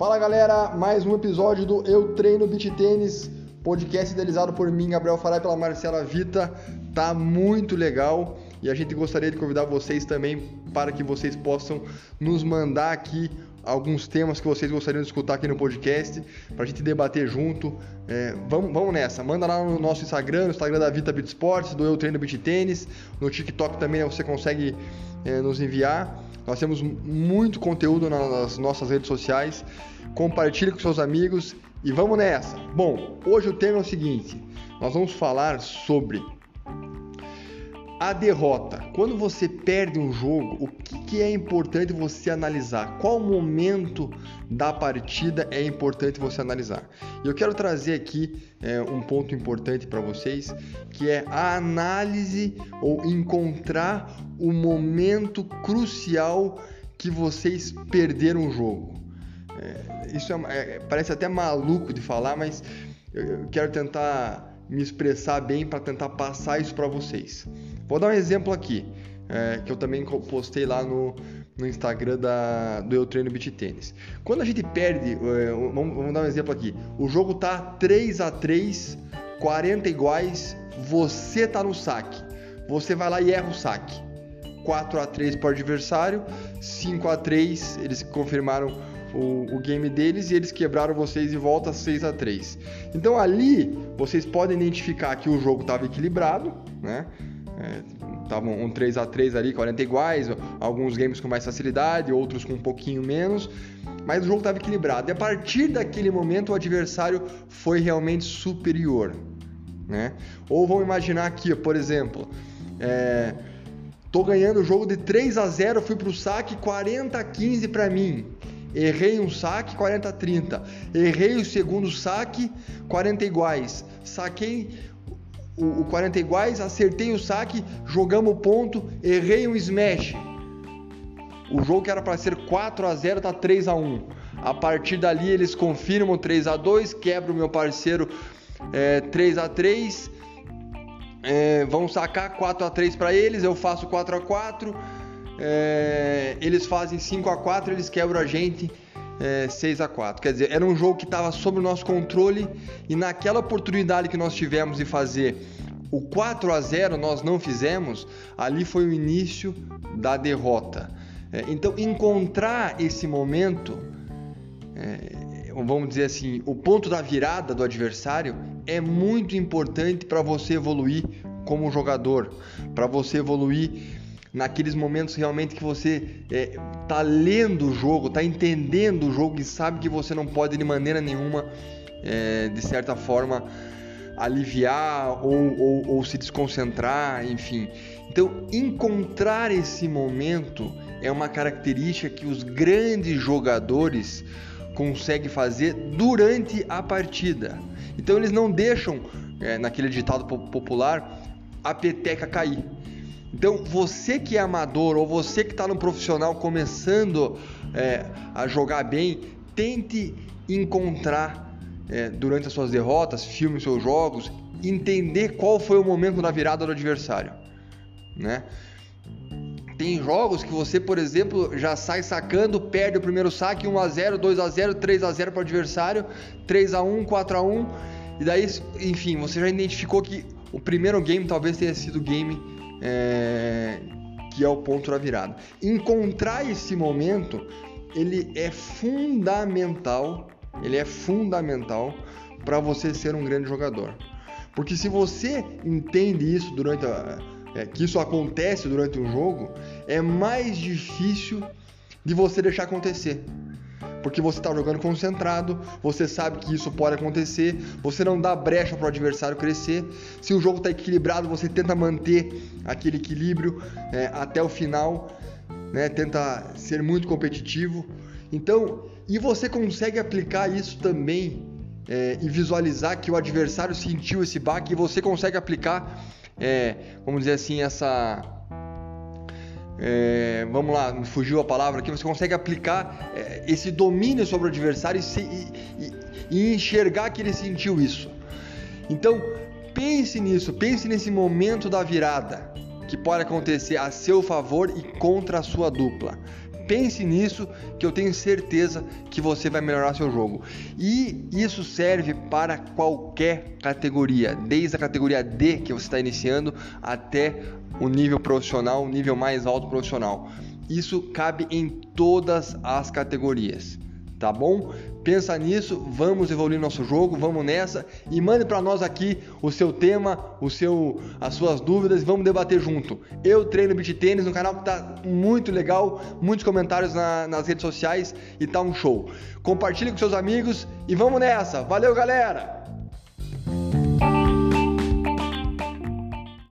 Fala galera, mais um episódio do Eu Treino Beach Tênis, podcast idealizado por mim, Gabriel Farai, pela Marcela Vita. Tá muito legal e a gente gostaria de convidar vocês também para que vocês possam nos mandar aqui alguns temas que vocês gostariam de escutar aqui no podcast, para a gente debater junto. É, vamos, vamos nessa, manda lá no nosso Instagram, no Instagram da Vita Beat Sports, do Eu Treino Beach Tênis, no TikTok também você consegue é, nos enviar. Nós temos muito conteúdo nas nossas redes sociais. Compartilhe com seus amigos e vamos nessa. Bom, hoje o tema é o seguinte: nós vamos falar sobre a derrota. Quando você perde um jogo, o que, é importante você analisar? Qual momento da partida é importante você analisar? E eu quero trazer aqui é, um ponto importante para vocês, que é a análise ou encontrar o momento crucial que vocês perderam o jogo. É, isso é, é, parece até maluco de falar, mas eu quero tentar me expressar bem para tentar passar isso para vocês. Vou dar um exemplo aqui, é, que eu também postei lá no, no Instagram da, do Eu Treino Beach Tênis. Quando a gente perde, é, vamos, vamos, dar um exemplo aqui, o jogo tá 3 a 3 40 iguais, você tá no saque. Você vai lá e erra o saque. 4 a 3 para o adversário, 5 a 3 eles confirmaram o, o, game deles e eles quebraram vocês e volta 6 a 3 Então ali vocês podem identificar que o jogo estava equilibrado, né? Estavam é, um 3 a 3 ali, 40 iguais, alguns games com mais facilidade, outros com um pouquinho menos, mas o jogo estava equilibrado. E a partir daquele momento o adversário foi realmente superior. Né? Ou vamos imaginar aqui, por exemplo, é, tô ganhando o jogo de 3 a 0, fui pro saque 40 a 15 para mim. Errei um saque 40 a 30. Errei o segundo saque 40 iguais. Saquei o, o 40 iguais, acertei o saque, jogamos o ponto, errei um smash. O jogo que era para ser 4 a 0 tá 3 a 1. A partir dali eles confirmam 3 a 2, quebra o meu parceiro é, 3 a 3. É, vão sacar 4 a 3 para eles, eu faço 4 a 4. É, eles fazem 5 a 4, eles quebram a gente é, 6 a 4 Quer dizer, era um jogo que estava sob o nosso controle e naquela oportunidade que nós tivemos de fazer o 4 a 0 nós não fizemos, ali foi o início da derrota. É, então, encontrar esse momento, é, vamos dizer assim, o ponto da virada do adversário é muito importante para você evoluir como jogador, para você evoluir naqueles momentos realmente que você é, tá lendo o jogo, tá entendendo o jogo e sabe que você não pode de maneira nenhuma, é, de certa forma, aliviar ou, ou, ou se desconcentrar, enfim. Então, encontrar esse momento é uma característica que os grandes jogadores conseguem fazer durante a partida. Então, eles não deixam, é, naquele ditado popular, a peteca cair. Então, você que é amador ou você que está no profissional começando é, a jogar bem, tente encontrar é, durante as suas derrotas, filme os seus jogos, entender qual foi o momento da virada do adversário, né? Tem jogos que você, por exemplo, já sai sacando, perde o primeiro saque 1 a 0, 2 a 0, 3 a 0 para o adversário, 3 a 1, 4 a 1, e daí, enfim, você já identificou que o primeiro game talvez tenha sido o game é, que é o ponto da virada. Encontrar esse momento, ele é fundamental, ele é fundamental para você ser um grande jogador. Porque se você entende isso durante a, é, que isso acontece durante um jogo, é mais difícil de você deixar acontecer porque você está jogando concentrado, você sabe que isso pode acontecer, você não dá brecha para o adversário crescer. Se o jogo está equilibrado, você tenta manter aquele equilíbrio é, até o final, né? tenta ser muito competitivo. Então, e você consegue aplicar isso também é, e visualizar que o adversário sentiu esse baque e você consegue aplicar, é, vamos dizer assim, essa é, vamos lá, me fugiu a palavra aqui, você consegue aplicar é, esse domínio sobre o adversário e, se, e, e, e, enxergar que ele sentiu isso. Então, pense nisso, pense nesse momento da virada que pode acontecer a seu favor e contra a sua dupla. Pense nisso que eu tenho certeza que você vai melhorar seu jogo. E isso serve para qualquer categoria, desde a categoria D que você está iniciando até o nível profissional, o nível mais alto profissional. Isso cabe em todas as categorias tá bom? Pensa nisso, vamos evoluir nosso jogo, vamos nessa e mande para nós aqui o seu tema, o seu, as suas dúvidas vamos debater junto. Eu treino beat tênis no canal que tá muito legal, muitos comentários na, nas redes sociais e tá um show. Compartilhe com seus amigos e vamos nessa. Valeu, galera!